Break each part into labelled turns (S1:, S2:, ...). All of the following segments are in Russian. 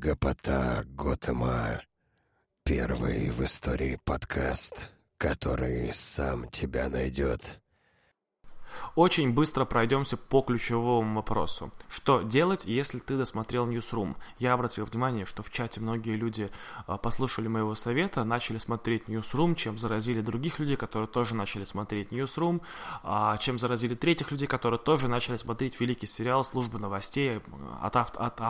S1: Гопота Готэма. Первый в истории подкаст, который сам тебя найдет.
S2: Очень быстро пройдемся по ключевому вопросу. Что делать, если ты досмотрел Newsroom? Я обратил внимание, что в чате многие люди а, послушали моего совета, начали смотреть Newsroom, чем заразили других людей, которые тоже начали смотреть Newsroom, а, чем заразили третьих людей, которые тоже начали смотреть великий сериал «Служба новостей» от, от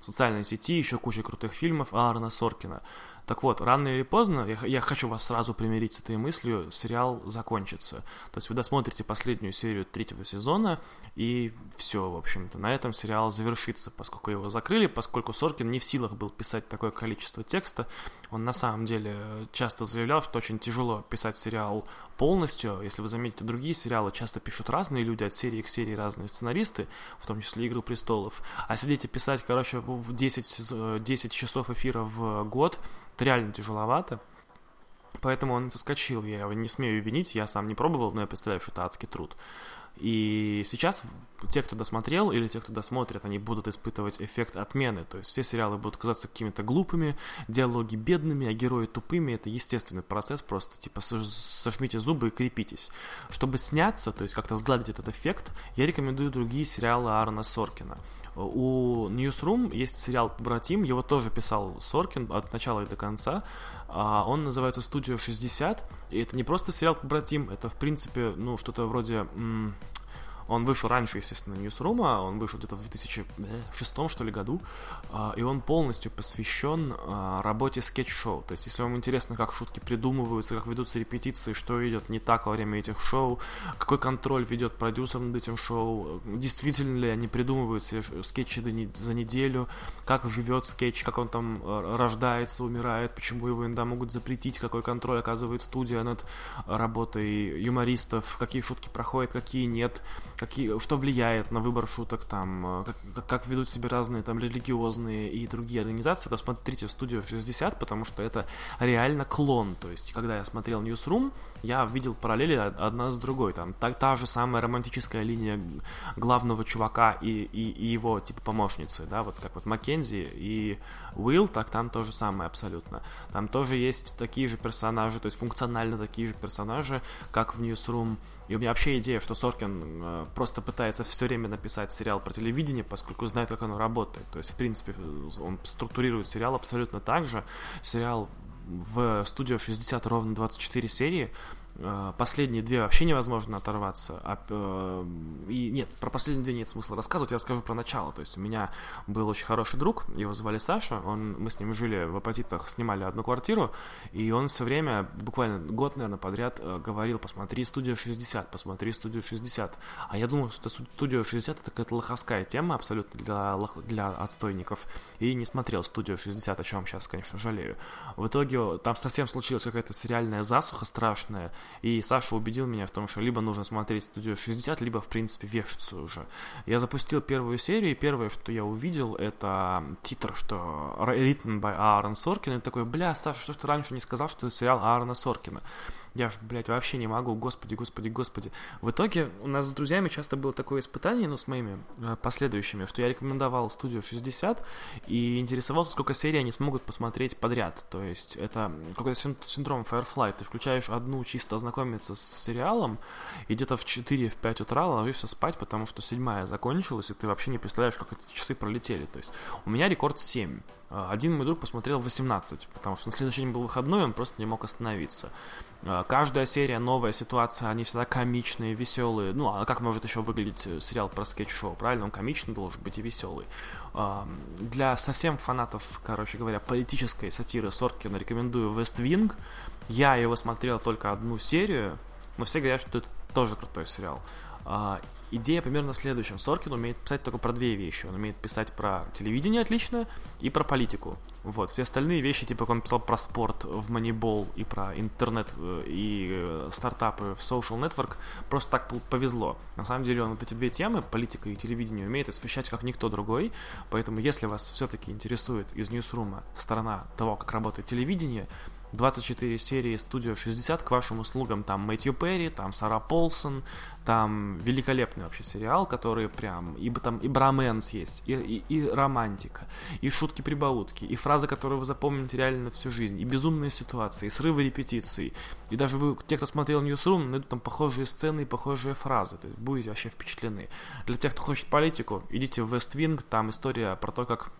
S2: автора социальной сети, еще куча крутых фильмов Аарона Соркина. Так вот, рано или поздно, я, я хочу вас сразу примирить с этой мыслью, сериал закончится. То есть вы досмотрите последнюю серию третьего сезона, и все, в общем-то, на этом сериал завершится, поскольку его закрыли, поскольку Соркин не в силах был писать такое количество текста. Он на самом деле часто заявлял, что очень тяжело писать сериал полностью. Если вы заметите, другие сериалы часто пишут разные люди, от серии к серии разные сценаристы, в том числе «Игру престолов». А сидеть и писать, короче, в 10, 10 часов эфира в год – это реально тяжеловато. Поэтому он соскочил. Я его не смею винить, я сам не пробовал, но я представляю, что это адский труд. И сейчас те, кто досмотрел, или те, кто досмотрит, они будут испытывать эффект отмены. То есть все сериалы будут казаться какими-то глупыми, диалоги бедными, а герои тупыми. Это естественный процесс, просто типа сожмите зубы и крепитесь. Чтобы сняться, то есть как-то сгладить этот эффект, я рекомендую другие сериалы Аарона Соркина. У Newsroom есть сериал-побратим, его тоже писал Соркин от начала и до конца. А, он называется «Студио 60», и это не просто сериал-побратим, это, в принципе, ну, что-то вроде... Он вышел раньше, естественно, Newsroom а, он вышел где-то в 2006 что ли году, а, и он полностью посвящен а, работе скетч-шоу. То есть, если вам интересно, как шутки придумываются, как ведутся репетиции, что идет не так во время этих шоу, какой контроль ведет продюсер над этим шоу, действительно ли они придумывают себе скетчи за неделю, как живет скетч, как он там э, рождается, умирает, почему его иногда могут запретить, какой контроль оказывает студия над работой юмористов, какие шутки проходят, какие нет, какие, что влияет на выбор шуток, там, э, как, как ведут себя разные там религиозные и другие организации, то смотрите студию 60, потому что это реально клон. То есть, когда я смотрел Newsroom, я видел параллели одна с другой. Там та, та же самая романтическая линия главного чувака и, и, и его типа помощницы, да, вот как вот Маккензи и Уилл, так там то же самое абсолютно. Там тоже есть такие же персонажи, то есть функционально такие же персонажи, как в Newsroom. И у меня вообще идея, что Соркин э, просто пытается все время написать сериал про телевидение, поскольку знает, как оно работает. То есть, в принципе, он структурирует сериал абсолютно так же. Сериал в студию 60 ровно 24 серии, Э, последние две вообще невозможно оторваться. А, э, и нет, про последние две нет смысла рассказывать, я расскажу про начало. То есть у меня был очень хороший друг, его звали Саша, он, мы с ним жили в Апатитах, снимали одну квартиру, и он все время, буквально год, наверное, подряд э, говорил, посмотри студию 60, посмотри студию 60. А я думал, что студию 60 это какая-то лоховская тема абсолютно для, для отстойников, и не смотрел студию 60, о чем сейчас, конечно, жалею. В итоге там совсем случилась какая-то сериальная засуха страшная, и Саша убедил меня в том, что либо нужно смотреть студию 60, либо, в принципе, вешаться уже. Я запустил первую серию, и первое, что я увидел, это титр, что written by Аарон Соркин, и такой, бля, Саша, что ж ты раньше не сказал, что это сериал Аарона Соркина? Я ж, блядь, вообще не могу, господи, господи, господи. В итоге у нас с друзьями часто было такое испытание, ну, с моими э, последующими, что я рекомендовал студию 60 и интересовался, сколько серий они смогут посмотреть подряд. То есть это какой-то синдром Firefly. Ты включаешь одну чисто ознакомиться с сериалом, и где-то в 4-5 утра ложишься спать, потому что седьмая закончилась, и ты вообще не представляешь, как эти часы пролетели. То есть у меня рекорд 7. Э, один мой друг посмотрел 18, потому что на следующий день был выходной, он просто не мог остановиться. Э, каждая серия новая ситуация, они всегда комичные, веселые. Ну, а как может еще выглядеть э, сериал про скетч-шоу? Правильно, он комичный должен быть и веселый. Для совсем фанатов, короче говоря, политической сатиры Соркина рекомендую West Wing. Я его смотрел только одну серию, но все говорят, что это тоже крутой сериал. А, идея примерно в следующем. Соркин умеет писать только про две вещи. Он умеет писать про телевидение отлично и про политику. Вот. Все остальные вещи, типа, он писал про спорт в Moneyball и про интернет э, и э, стартапы в Social Network, просто так повезло. На самом деле он вот эти две темы, политика и телевидение, умеет освещать как никто другой. Поэтому, если вас все-таки интересует из Ньюсрума сторона того, как работает телевидение, 24 серии «Студио 60» к вашим услугам. Там Мэтью Перри, там Сара Полсон, там великолепный вообще сериал, который прям, и там и браменс есть, и, и, и романтика, и шутки-прибаутки, и фразы, которые вы запомните реально всю жизнь, и безумные ситуации, и срывы репетиций. И даже вы, те, кто смотрел Newsroom, найдут там похожие сцены и похожие фразы, то есть будете вообще впечатлены. Для тех, кто хочет политику, идите в West Wing, там история про то, как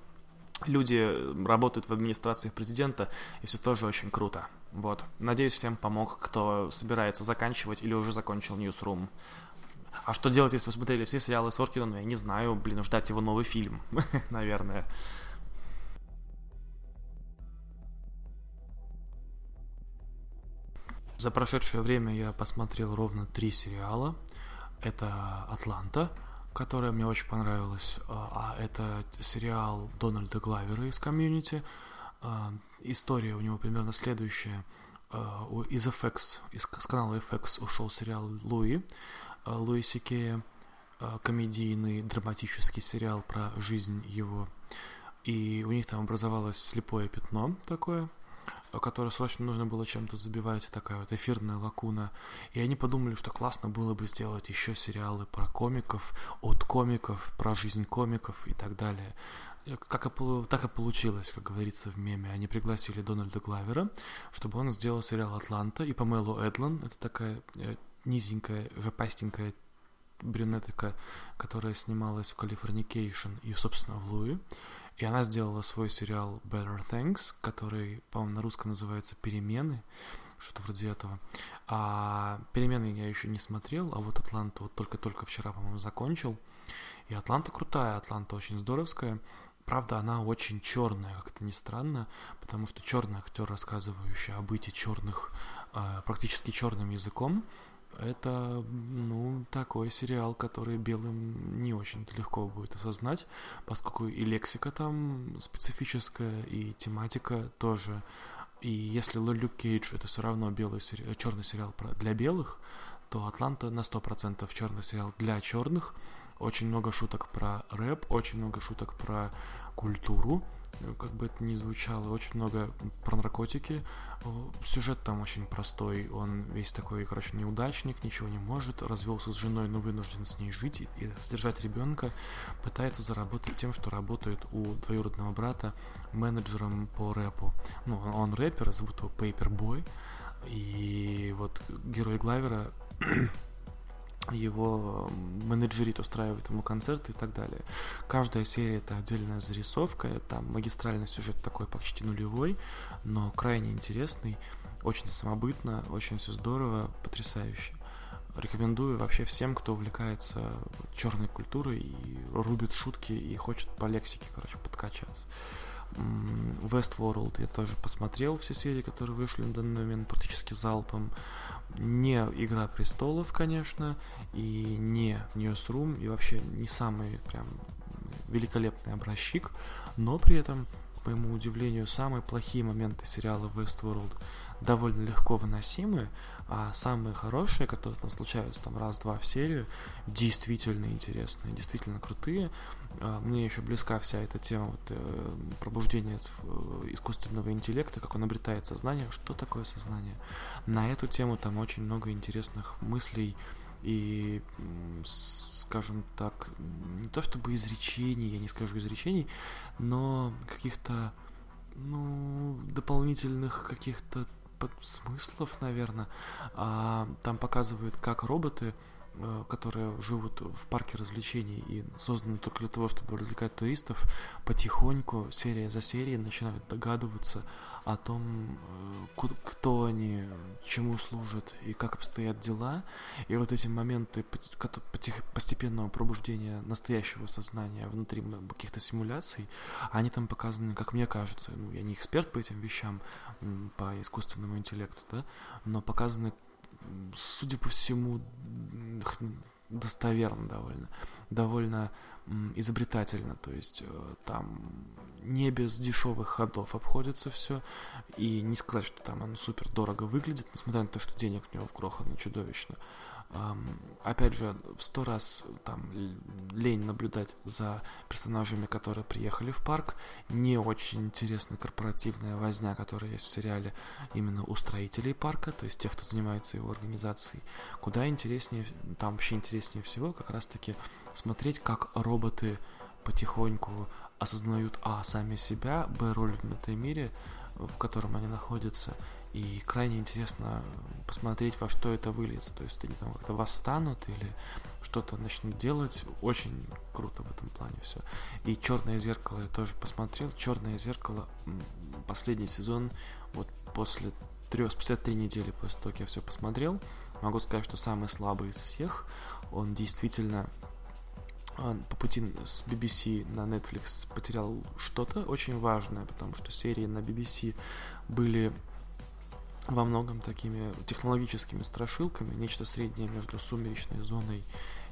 S2: люди работают в администрации президента, и все тоже очень круто. Вот. Надеюсь, всем помог, кто собирается заканчивать или уже закончил Newsroom. А что делать, если вы смотрели все сериалы Соркина? я не знаю, блин, ждать его новый фильм, наверное. За прошедшее время я посмотрел ровно три сериала. Это «Атланта», которая мне очень понравилась, а, а это сериал Дональда Главера из комьюнити. А, история у него примерно следующая. А, из FX, из, с канала FX ушел сериал Луи, Луи Сикея, комедийный драматический сериал про жизнь его. И у них там образовалось слепое пятно такое, которое срочно нужно было чем-то забивать, такая вот эфирная лакуна. И они подумали, что классно было бы сделать еще сериалы про комиков, от комиков, про жизнь комиков и так далее. Как и, так и получилось, как говорится в меме. Они пригласили Дональда Гловера, чтобы он сделал сериал «Атланта», и Памелу Эдлон, это такая э, низенькая, жопастенькая брюнетка, которая снималась в «Californication» и, собственно, в «Луи». И она сделала свой сериал Better Things, который, по-моему, на русском называется «Перемены», что-то вроде этого. А «Перемены» я еще не смотрел, а вот «Атланту» вот только-только вчера, по-моему, закончил. И «Атланта» крутая, «Атланта» очень здоровская. Правда, она очень черная, как-то не странно, потому что черный актер, рассказывающий о быте черных э, практически черным языком, это, ну, такой сериал, который белым не очень легко будет осознать, поскольку и лексика там специфическая, и тематика тоже. И если Люк Кейдж это все равно белый сери... черный сериал для белых, то Атланта на 100% черный сериал для черных. Очень много шуток про рэп, очень много шуток про культуру, как бы это ни звучало, очень много про наркотики. Сюжет там очень простой, он весь такой, короче, неудачник, ничего не может, развелся с женой, но вынужден с ней жить и содержать ребенка, пытается заработать тем, что работает у двоюродного брата менеджером по рэпу. Ну, он рэпер, зовут его Paperboy, и вот герой Главера его менеджерит устраивает ему концерты и так далее. Каждая серия это отдельная зарисовка, там магистральный сюжет такой почти нулевой, но крайне интересный, очень самобытно, очень все здорово, потрясающе. Рекомендую вообще всем, кто увлекается черной культурой и рубит шутки и хочет по лексике, короче, подкачаться. Westworld я тоже посмотрел все серии, которые вышли на данный момент практически залпом. Не Игра престолов, конечно, и не Newsroom, и вообще не самый прям великолепный образчик, но при этом, к моему удивлению, самые плохие моменты сериала Westworld довольно легко выносимы, а самые хорошие, которые там случаются там раз-два в серию, действительно интересные, действительно крутые. А, мне еще близка вся эта тема вот, э, пробуждения э, искусственного интеллекта, как он обретает сознание, что такое сознание. На эту тему там очень много интересных мыслей и, скажем так, не то чтобы изречений, я не скажу изречений, но каких-то ну, дополнительных каких-то смыслов, наверное. А, там показывают, как роботы которые живут в парке развлечений и созданы только для того, чтобы развлекать туристов, потихоньку, серия за серией, начинают догадываться о том, э, кто они, чему служат и как обстоят дела. И вот эти моменты постепенного пробуждения настоящего сознания внутри каких-то симуляций, они там показаны, как мне кажется, ну, я не эксперт по этим вещам, по искусственному интеллекту, да, но показаны судя по всему, достоверно довольно, довольно изобретательно, то есть э, там не без дешевых ходов обходится все, и не сказать, что там оно супер дорого выглядит, несмотря на то, что денег в него вгрохано чудовищно, Опять же, в сто раз там лень наблюдать за персонажами, которые приехали в парк. Не очень интересная корпоративная возня, которая есть в сериале именно у строителей парка, то есть тех, кто занимается его организацией. Куда интереснее, там вообще интереснее всего как раз-таки смотреть, как роботы потихоньку осознают, а, сами себя, б, роль в метамире, в котором они находятся, и крайне интересно посмотреть, во что это выльется. То есть они там как-то восстанут или что-то начнут делать. Очень круто в этом плане все. И Черное зеркало я тоже посмотрел. Черное зеркало последний сезон, вот после трех, спустя три недели после того, как я все посмотрел, могу сказать, что самый слабый из всех. Он действительно по пути с BBC на Netflix потерял что-то очень важное, потому что серии на BBC были во многом такими технологическими страшилками, нечто среднее между сумеречной зоной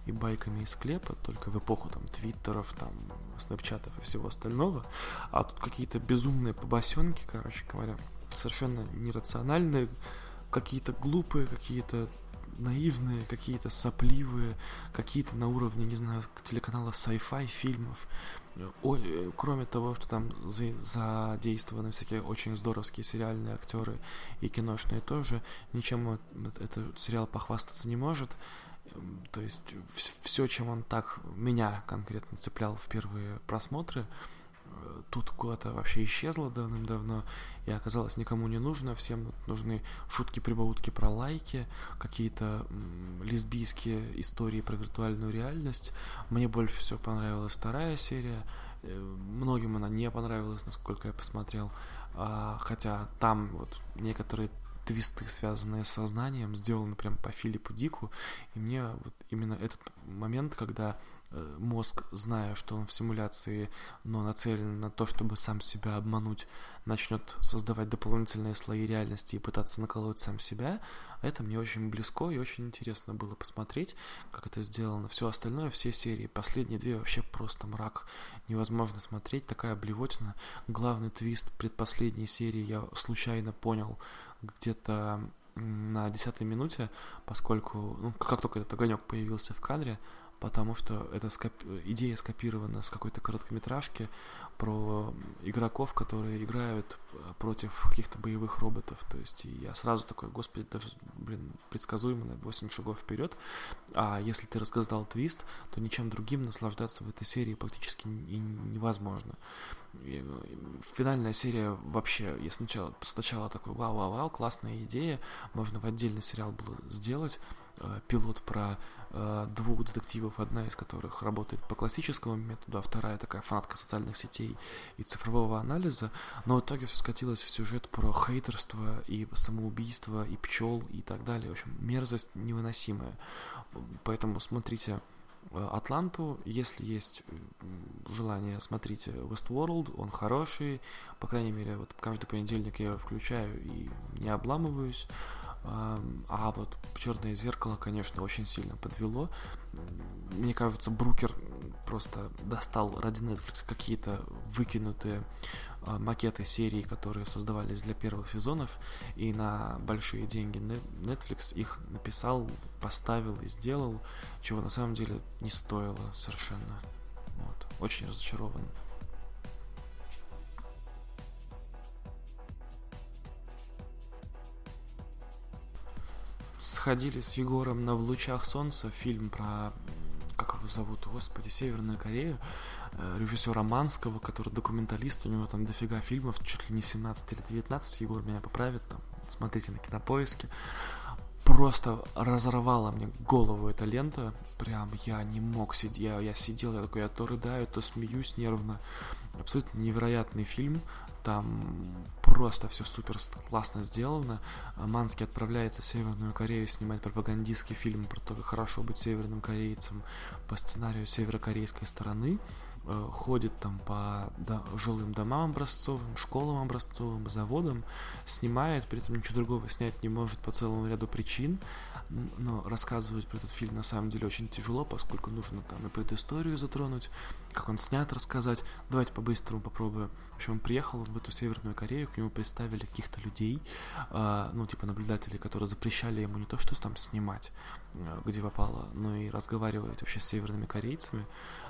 S2: и байками из склепа, только в эпоху там твиттеров, там, снэпчатов и всего остального, а тут какие-то безумные побосенки, короче говоря, совершенно нерациональные, какие-то глупые, какие-то наивные, какие-то сопливые, какие-то на уровне, не знаю, телеканала sci-fi фильмов. О, э, кроме того, что там за, задействованы всякие очень здоровские сериальные актеры и киношные тоже, ничем этот сериал похвастаться не может. Эм, то есть все, чем он так меня конкретно цеплял в первые просмотры, тут куда-то вообще исчезла давным-давно и оказалось никому не нужно. Всем нужны шутки-прибаутки про лайки, какие-то лесбийские истории про виртуальную реальность. Мне больше всего понравилась вторая серия. Э, многим она не понравилась, насколько я посмотрел. А, хотя там вот некоторые твисты, связанные с сознанием, сделаны прям по Филиппу Дику. И мне вот именно этот момент, когда мозг, зная, что он в симуляции, но нацелен на то, чтобы сам себя обмануть, начнет создавать дополнительные слои реальности и пытаться наколоть сам себя, это мне очень близко и очень интересно было посмотреть, как это сделано. Все остальное, все серии, последние две вообще просто мрак. Невозможно смотреть, такая блевотина. Главный твист предпоследней серии я случайно понял где-то на десятой минуте, поскольку, ну, как только этот огонек появился в кадре, потому что эта скоп... идея скопирована с какой-то короткометражки про игроков, которые играют э, против каких-то боевых роботов. То есть я сразу такой, господи, даже, блин, предсказуемо на 8 шагов вперед. А если ты рассказал твист, то ничем другим наслаждаться в этой серии практически и невозможно. И финальная серия вообще, я сначала, сначала такой, вау-вау-вау, классная идея, можно в отдельный сериал было сделать, э, пилот про двух детективов, одна из которых работает по классическому методу, а вторая такая фанатка социальных сетей и цифрового анализа, но в итоге все скатилось в сюжет про хейтерство и самоубийство, и пчел, и так далее. В общем, мерзость невыносимая. Поэтому смотрите э, Атланту, если есть желание, смотрите Westworld, он хороший, по крайней мере, вот каждый понедельник я его включаю и не обламываюсь. А вот черное зеркало, конечно, очень сильно подвело. Мне кажется, Брукер просто достал ради Netflix какие-то выкинутые а, макеты серий, которые создавались для первых сезонов, и на большие деньги Netflix их написал, поставил и сделал, чего на самом деле не стоило совершенно. Вот. Очень разочарован. Сходили с Егором на «В лучах солнца», фильм про, как его зовут, господи, Северную Корею, э, режиссера Манского, который документалист, у него там дофига фильмов, чуть ли не 17 или 19, Егор меня поправит, там, смотрите на кинопоиске. Просто разорвала мне голову эта лента, прям я не мог сидеть, я, я сидел, я такой, я то рыдаю, то смеюсь нервно. Абсолютно невероятный фильм, там просто все супер классно сделано. Манский отправляется в Северную Корею снимать пропагандистский фильм про то, как хорошо быть северным корейцем по сценарию северокорейской стороны. Э, ходит там по да, жилым домам образцовым, школам образцовым, заводам, снимает, при этом ничего другого снять не может по целому ряду причин но рассказывать про этот фильм на самом деле очень тяжело, поскольку нужно там и предысторию затронуть, как он снят, рассказать. Давайте по-быстрому попробую. В общем, он приехал в эту Северную Корею, к нему представили каких-то людей, э, ну, типа наблюдателей, которые запрещали ему не то, что там снимать, э, где попало, но и разговаривать вообще с северными корейцами.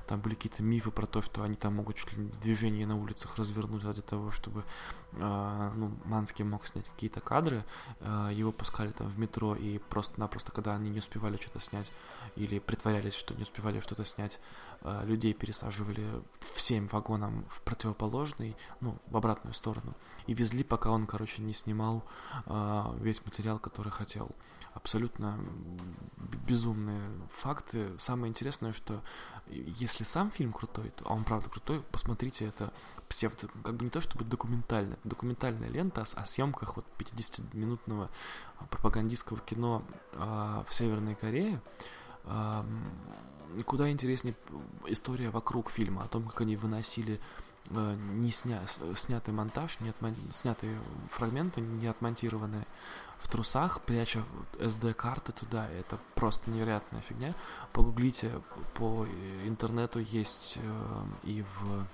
S2: Там были какие-то мифы про то, что они там могут чуть ли движение на улицах развернуть ради того, чтобы э, ну, Манский мог снять какие-то кадры. Э, его пускали там в метро, и просто-напросто, когда они не успевали что-то снять или притворялись, что не успевали что-то снять, э, людей пересаживали всем вагонам в противоположный, ну, в обратную сторону. И везли, пока он, короче, не снимал э, весь материал, который хотел абсолютно безумные факты. Самое интересное, что если сам фильм крутой, то, а он правда крутой, посмотрите, это псевдо, как бы не то чтобы документальная, документальная лента о, съемках вот 50-минутного пропагандистского кино э, в Северной Корее. Куда интереснее история вокруг фильма, о том, как они выносили э, не сня, снятый монтаж, не отмон, снятые фрагменты, не отмонтированные в трусах, пряча SD-карты туда. Это просто невероятная фигня. Погуглите, по интернету есть э, и в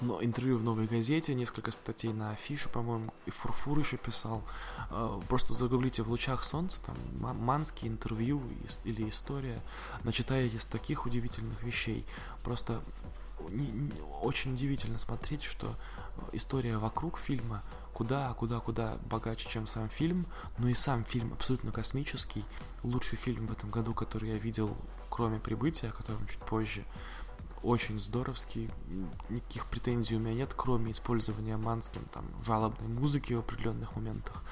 S2: но интервью в «Новой газете», несколько статей на афишу, по-моему, и Фурфур еще писал. Э, просто загуглите «В лучах солнца», там, манские интервью или история, начитаете с таких удивительных вещей. Просто не, не, очень удивительно смотреть, что история вокруг фильма куда, куда, куда богаче, чем сам фильм, но и сам фильм абсолютно космический. Лучший фильм в этом году, который я видел, кроме «Прибытия», о котором чуть позже, очень здоровский, никаких претензий у меня нет, кроме использования Манским там жалобной музыки в определенных моментах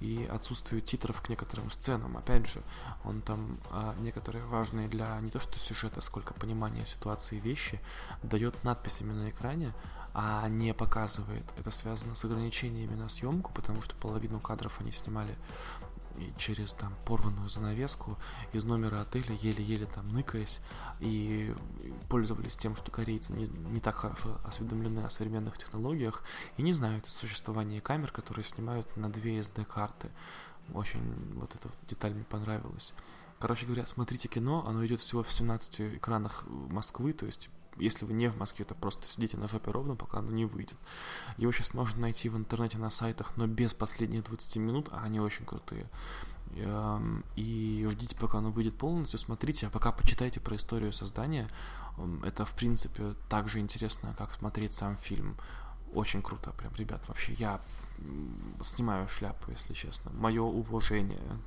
S2: и отсутствию титров к некоторым сценам. Опять же, он там а, некоторые важные для не то что сюжета, сколько понимания ситуации вещи дает надписями на экране, а не показывает. Это связано с ограничениями на съемку, потому что половину кадров они снимали через там порванную занавеску из номера отеля, еле-еле там ныкаясь, и пользовались тем, что корейцы не, не так хорошо осведомлены о современных технологиях и не знают о существовании камер, которые снимают на две SD-карты. Очень вот эта деталь мне понравилась. Короче говоря, смотрите кино, оно идет всего в 17 экранах Москвы, то есть если вы не в Москве, то просто сидите на жопе ровно, пока оно не выйдет. Его сейчас можно найти в интернете на сайтах, но без последних 20 минут, а они очень крутые. Эм, и ждите, пока оно выйдет полностью, смотрите, а пока почитайте про историю создания. Эм, это, в принципе, так же интересно, как смотреть сам фильм. Очень круто, прям, ребят, вообще, я снимаю шляпу, если честно. Мое уважение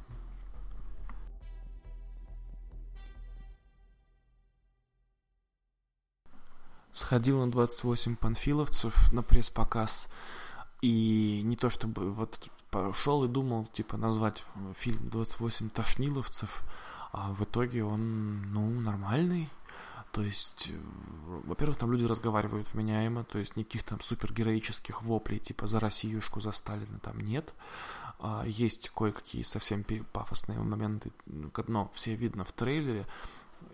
S2: сходил на 28 панфиловцев на пресс-показ, и не то чтобы вот пошел и думал, типа, назвать фильм 28 тошниловцев, а в итоге он, ну, нормальный. То есть, э, во-первых, там люди разговаривают вменяемо, то есть никаких там супергероических воплей, типа за Россиюшку, за Сталина там нет. А, есть кое-какие совсем пафосные моменты, но все видно в трейлере.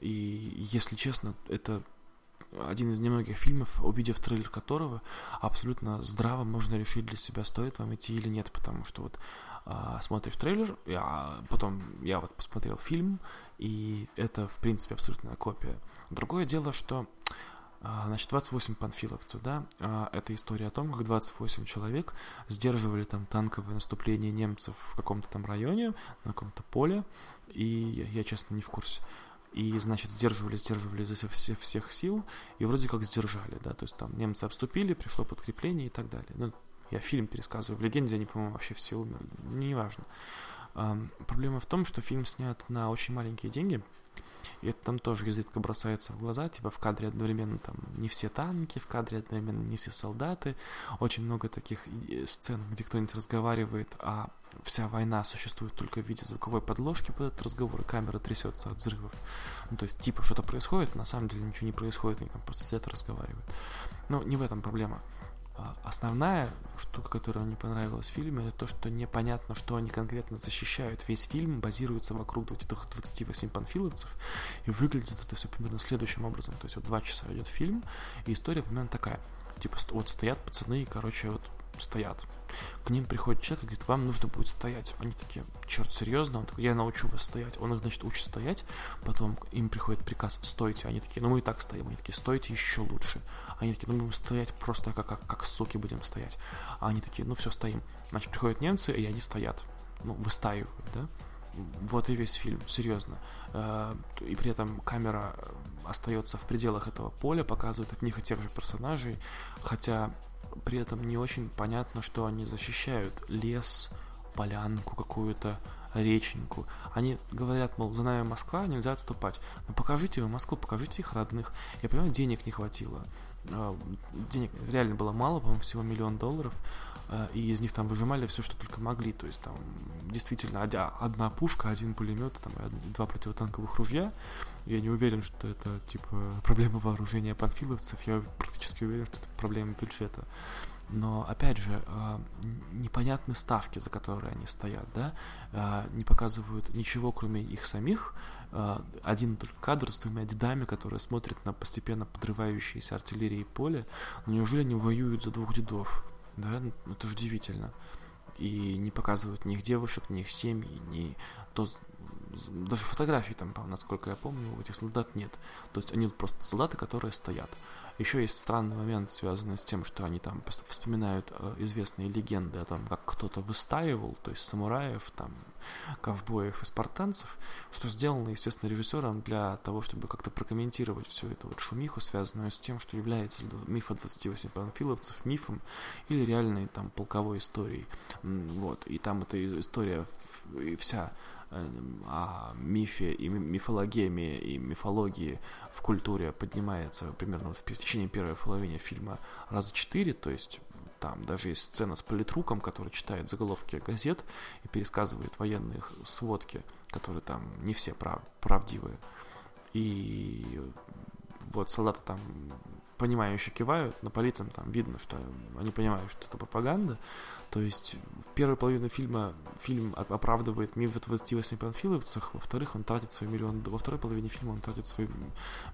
S2: И, если честно, это один из немногих фильмов, увидев трейлер которого, абсолютно здраво можно решить для себя, стоит вам идти или нет, потому что вот а, смотришь трейлер, а потом я вот посмотрел фильм, и это, в принципе, абсолютная копия. Другое дело, что а, Значит, 28 панфиловцев, да, а, это история о том, как 28 человек сдерживали там танковое наступление немцев в каком-то там районе, на каком-то поле, и я, я честно, не в курсе и, значит, сдерживали, сдерживали изо всех, всех сил, и вроде как сдержали, да, то есть там немцы обступили, пришло подкрепление и так далее. Ну, я фильм пересказываю, в «Легенде» они, по-моему, вообще все умерли, неважно. Эм, проблема в том, что фильм снят на очень маленькие деньги, и это там тоже изредка бросается в глаза, типа в кадре одновременно там не все танки, в кадре одновременно не все солдаты, очень много таких сцен, где кто-нибудь разговаривает, а вся война существует только в виде звуковой подложки под этот разговор, и камера трясется от взрывов. Ну, то есть, типа, что-то происходит, на самом деле ничего не происходит, они там просто сидят и разговаривают. Но не в этом проблема. А, основная штука, которая мне понравилась в фильме, это то, что непонятно, что они конкретно защищают. Весь фильм базируется вокруг этих 28 панфиловцев, и выглядит это все примерно следующим образом. То есть вот два часа идет фильм, и история примерно такая. Типа вот стоят пацаны и, короче, вот стоят. К ним приходит человек и говорит, вам нужно будет стоять. Они такие, черт, серьезно? Он такой, я научу вас стоять. Он их, значит, учит стоять. Потом им приходит приказ, стойте. Они такие, ну мы и так стоим. Они такие, стойте еще лучше. Они такие, ну мы будем стоять просто как, как, как суки будем стоять. А они такие, ну все, стоим. Значит, приходят немцы, и они стоят. Ну, выстаивают, да? Вот и весь фильм, серьезно. Э, и при этом камера остается в пределах этого поля, показывает одних и тех же персонажей, хотя при этом не очень понятно, что они защищают. Лес, полянку какую-то, реченьку. Они говорят, мол, за нами Москва, нельзя отступать. Но покажите вы Москву, покажите их родных. Я понимаю, денег не хватило. А, денег реально было мало, по-моему, всего миллион долларов. А, и из них там выжимали все, что только могли. То есть там действительно одна пушка, один пулемет, там, два противотанковых ружья. Я не уверен, что это типа проблема вооружения панфиловцев. Я практически уверен, что это проблема бюджета. Но, опять же, э, непонятны ставки, за которые они стоят, да, не показывают ничего, кроме их самих. Э, один только кадр с двумя дедами, которые смотрят на постепенно подрывающиеся артиллерии поле. Но неужели они воюют за двух дедов? Да, это же удивительно. И не показывают ни их девушек, ни их семьи, ни то даже фотографий там, насколько я помню, у этих солдат нет. То есть они просто солдаты, которые стоят. Еще есть странный момент, связанный с тем, что они там вспоминают э, известные легенды о том, как кто-то выстаивал, то есть самураев, там, ковбоев и спартанцев, что сделано, естественно, режиссером для того, чтобы как-то прокомментировать всю эту вот шумиху, связанную с тем, что является миф о 28 панфиловцев мифом или реальной там полковой историей. Вот. И там эта история вся о мифе и мифологемии и мифологии в культуре поднимается примерно в течение первой половины фильма раза четыре, то есть там даже есть сцена с политруком, который читает заголовки газет и пересказывает военные сводки, которые там не все прав правдивые. И вот солдаты там понимающе кивают, но по лицам там видно, что они понимают, что это пропаганда. То есть первая половина фильма фильм оправдывает миф о 28 панфиловцах, во-вторых, он тратит свой миллион... Во второй половине фильма он тратит свой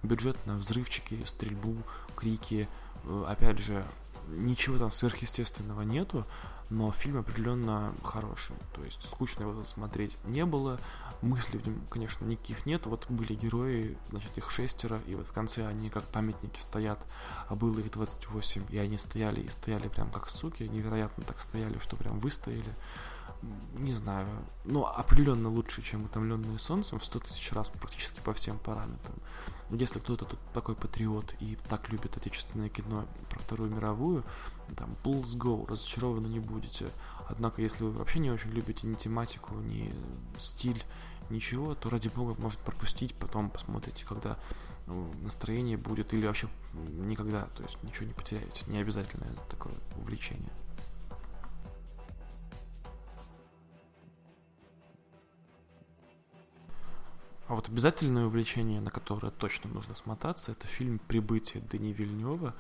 S2: бюджет на взрывчики, стрельбу, крики. Э, опять же, ничего там сверхъестественного нету, но фильм определенно хороший. То есть скучно его смотреть не было, мыслей в нем, конечно, никаких нет. Вот были герои, значит, их шестеро, и вот в конце они как памятники стоят, а было их 28, и они стояли, и стояли прям как суки, невероятно так стояли, что прям выстояли не знаю, ну, определенно лучше, чем «Утомленные солнцем» в 100 тысяч раз практически по всем параметрам. Если кто-то тут такой патриот и так любит отечественное кино про Вторую мировую, там, Bulls Go, разочарованы не будете. Однако, если вы вообще не очень любите ни тематику, ни стиль, ничего, то ради бога может пропустить, потом посмотрите, когда ну, настроение будет, или вообще никогда, то есть ничего не потеряете. Не обязательно такое увлечение. А вот обязательное увлечение, на которое точно нужно смотаться, это фильм «Прибытие» Дани Вильнева,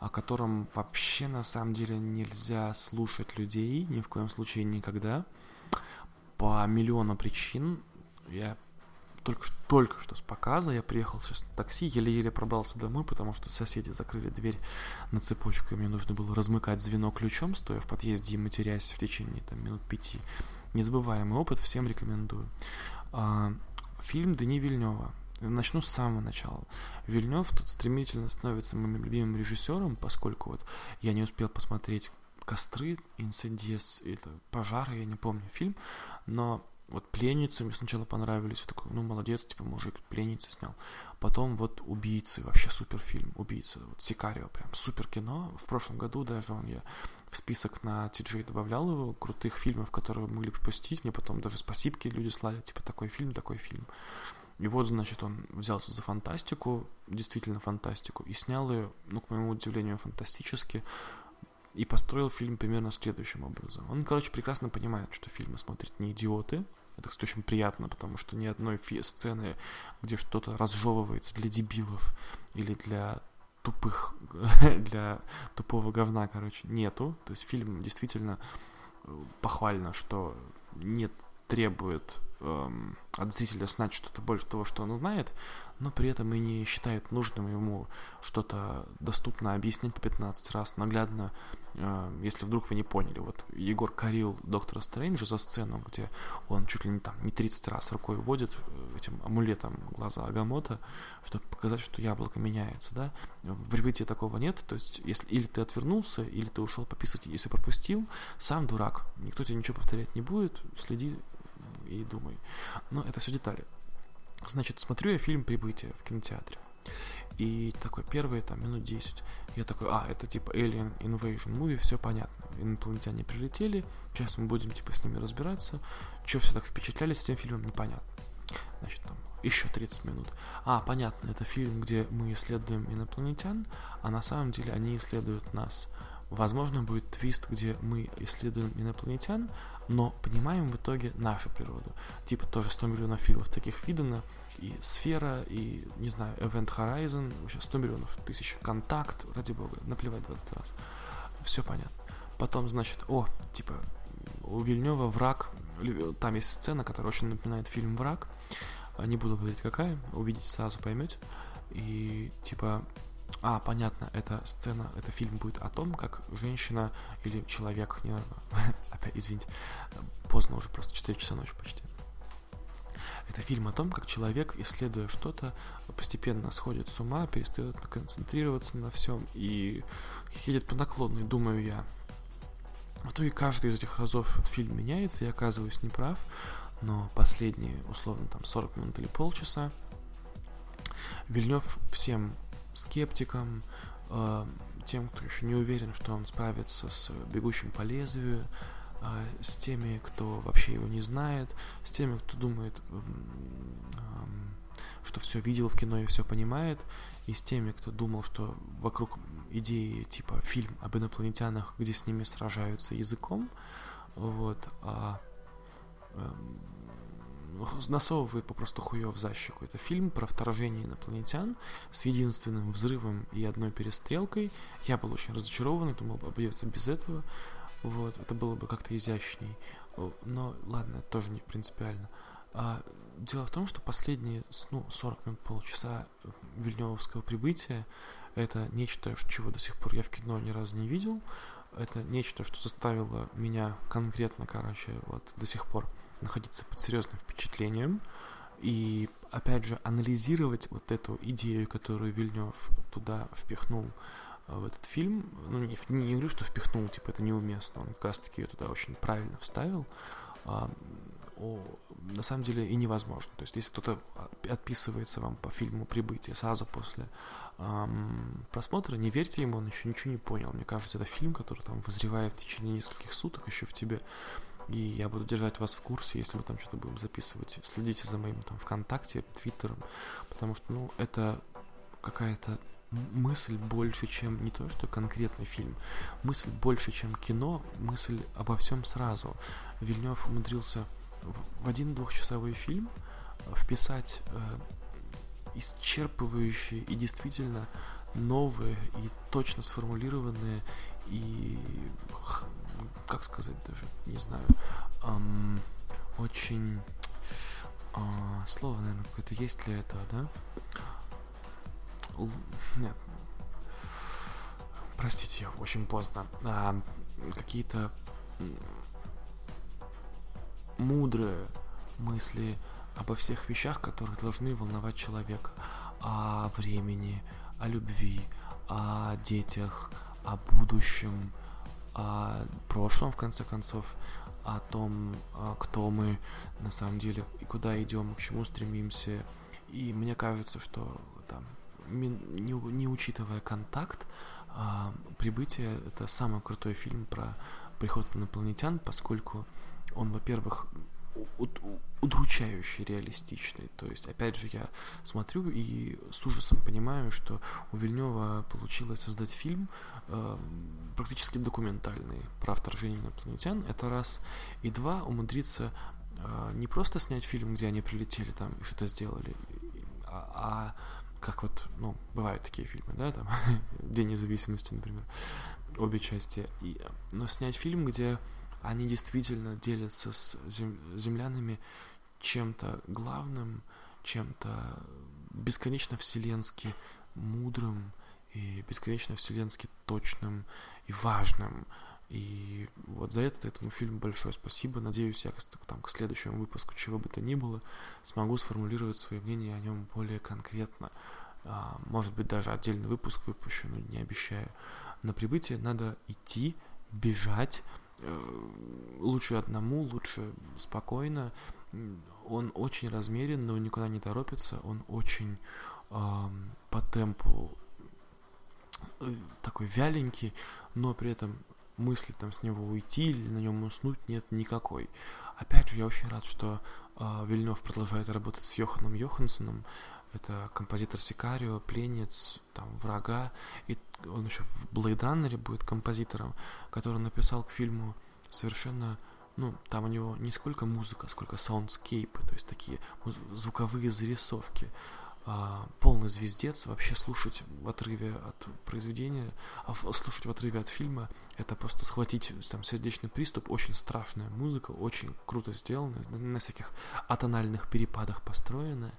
S2: о котором вообще на самом деле нельзя слушать людей ни в коем случае никогда по миллиону причин. Я только, только что с показа, я приехал сейчас на такси, еле-еле пробрался домой, потому что соседи закрыли дверь на цепочку, и мне нужно было размыкать звено ключом, стоя в подъезде и матерясь в течение там, минут пяти. Незабываемый опыт, всем рекомендую. А, Фильм Дани Вильнева. Начну с самого начала. Вильнев тут стремительно становится моим любимым режиссером, поскольку вот я не успел посмотреть «Костры», «Инцидиес», это «Пожары», я не помню фильм, но вот «Пленницы» мне сначала понравились, я такой, ну, молодец, типа, мужик «Пленницы» снял. Потом вот «Убийцы», вообще супер фильм, «Убийцы», вот «Сикарио», прям супер кино. В прошлом году даже он я в список на TJ добавлял его, крутых фильмов, которые могли пропустить. Мне потом даже спасибки люди слали, типа такой фильм, такой фильм. И вот, значит, он взялся за фантастику, действительно фантастику, и снял ее, ну, к моему удивлению, фантастически, и построил фильм примерно следующим образом. Он, короче, прекрасно понимает, что фильмы смотрят не идиоты, это, кстати, очень приятно, потому что ни одной сцены, где что-то разжевывается для дебилов или для тупых, для тупого говна, короче, нету. То есть фильм действительно э, похвально, что нет требует эм, от зрителя знать что-то больше того, что он знает, но при этом и не считает нужным ему что-то доступно объяснять по 15 раз наглядно, э, если вдруг вы не поняли. Вот Егор корил доктора Стрэнджа за сцену, где он чуть ли не там не 30 раз рукой вводит э, этим амулетом глаза Агамота, чтобы показать, что яблоко меняется, да. В прибытии такого нет, то есть если или ты отвернулся, или ты ушел пописать, если пропустил, сам дурак, никто тебе ничего повторять не будет, следи и думай. Но это все детали. Значит, смотрю я фильм «Прибытие» в кинотеатре. И такой первые там минут 10. Я такой, а, это типа Alien Invasion Movie, все понятно. Инопланетяне прилетели, сейчас мы будем типа с ними разбираться. Че все так впечатлялись этим фильмом, непонятно. Значит, там еще 30 минут. А, понятно, это фильм, где мы исследуем инопланетян, а на самом деле они исследуют нас. Возможно, будет твист, где мы исследуем инопланетян, но понимаем в итоге нашу природу. Типа тоже 100 миллионов фильмов таких видано, и Сфера, и, не знаю, Event Horizon, вообще 100 миллионов, тысяч, Контакт, ради бога, наплевать в этот раз. Все понятно. Потом, значит, о, типа, у Вильнева враг, там есть сцена, которая очень напоминает фильм «Враг», не буду говорить какая, увидите сразу поймете. И типа а, понятно, эта сцена, это фильм будет о том, как женщина или человек, не опять, извините, поздно уже, просто 4 часа ночи почти. Это фильм о том, как человек, исследуя что-то, постепенно сходит с ума, перестает концентрироваться на всем и едет по наклонной, думаю я. А то и каждый из этих разов этот фильм меняется, я оказываюсь неправ, но последние, условно, там 40 минут или полчаса Вильнев всем скептикам, э, тем, кто еще не уверен, что он справится с бегущим по лезвию, э, с теми, кто вообще его не знает, с теми, кто думает, что все видел в кино и все понимает, и с теми, кто думал, что вокруг идеи типа фильм об инопланетянах, где с ними сражаются языком, вот, а, эм, насовывает попросту хуев за щеку. Это фильм про вторжение инопланетян с единственным взрывом и одной перестрелкой. Я был очень разочарован, думал, обойдется без этого. Вот, это было бы как-то изящней. Но ладно, это тоже не принципиально. А, дело в том, что последние ну, 40 минут, полчаса Вильневского прибытия это нечто, чего до сих пор я в кино ни разу не видел. Это нечто, что заставило меня конкретно, короче, вот до сих пор находиться под серьезным впечатлением и, опять же, анализировать вот эту идею, которую Вильнев туда впихнул э, в этот фильм. Ну, не, не говорю, что впихнул, типа, это неуместно, он как раз-таки ее туда очень правильно вставил. А, о, на самом деле и невозможно. То есть, если кто-то отписывается вам по фильму «Прибытие» сразу после эм, просмотра, не верьте ему, он еще ничего не понял. Мне кажется, это фильм, который там вызревает в течение нескольких суток еще в тебе и я буду держать вас в курсе, если мы там что-то будем записывать. Следите за моим там ВКонтакте, Твиттером, потому что, ну, это какая-то мысль больше, чем не то, что конкретный фильм. Мысль больше, чем кино, мысль обо всем сразу. Вильнев умудрился в один двухчасовой фильм вписать э, исчерпывающие и действительно новые и точно сформулированные и как сказать даже, не знаю, эм, очень э, слово, наверное, какое-то есть для этого, да? Л- нет. Простите, очень поздно. А, какие-то мудрые мысли обо всех вещах, которые должны волновать человека. О времени, о любви, о детях, о будущем, о прошлом, в конце концов, о том, а, кто мы на самом деле и куда идем, к чему стремимся. И мне кажется, что там, не, не учитывая контакт, а, прибытие это самый крутой фильм про приход инопланетян, поскольку он, во-первых, удручающе реалистичный. То есть, опять же, я смотрю и с ужасом понимаю, что у Вильнева получилось создать фильм э, практически документальный про вторжение инопланетян. Это раз. И два, умудриться э, не просто снять фильм, где они прилетели там и что-то сделали, а, а как вот, ну, бывают такие фильмы, да, там, День независимости, например, обе части. И, но снять фильм, где они действительно делятся с землянами чем-то главным, чем-то бесконечно вселенски мудрым и бесконечно вселенски точным и важным. И вот за это этому фильму большое спасибо. Надеюсь, я там, к следующему выпуску, чего бы то ни было, смогу сформулировать свое мнение о нем более конкретно. А, может быть, даже отдельный выпуск выпущу, но не обещаю. На прибытие надо идти, бежать. Э, лучше одному, лучше спокойно. Он очень размерен, но никуда не торопится. Он очень э, по темпу э, такой вяленький, но при этом мысли там с него уйти или на нем уснуть нет никакой. Опять же, я очень рад, что э, Вильнев продолжает работать с Йоханом Йохансоном. Это композитор Сикарио, Пленец, там, Врага. И он еще в Blade Runner будет композитором, который написал к фильму совершенно ну, там у него не сколько музыка, сколько soundscape ы, то есть такие звуковые зарисовки полный звездец. Вообще слушать в отрыве от произведения, а слушать в отрыве от фильма, это просто схватить там сердечный приступ. Очень страшная музыка, очень круто сделанная, на всяких атональных перепадах построенная.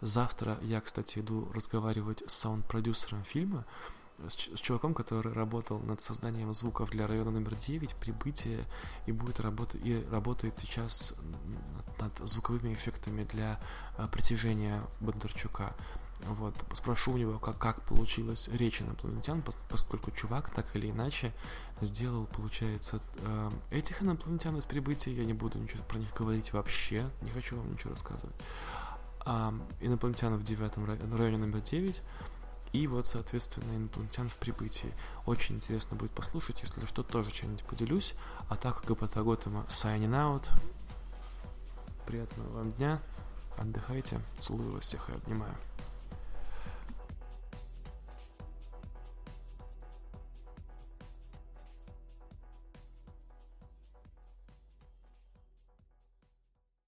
S2: Завтра я, кстати, иду разговаривать с саунд-продюсером фильма, с, с чуваком, который работал над созданием звуков для района номер 9, прибытие, и будет работать, и работает сейчас над, звуковыми эффектами для а, притяжения Бондарчука. Вот, спрошу у него, как, как получилась речь инопланетян, поскольку чувак так или иначе сделал, получается, э, этих инопланетян из прибытия, я не буду ничего про них говорить вообще, не хочу вам ничего рассказывать. А, инопланетян в девятом районе номер 9, и вот, соответственно, инопланетян в прибытии. Очень интересно будет послушать, если что, тоже чем-нибудь поделюсь. А так, ГПТ Готэма signing out. Приятного вам дня. Отдыхайте. Целую вас всех и обнимаю.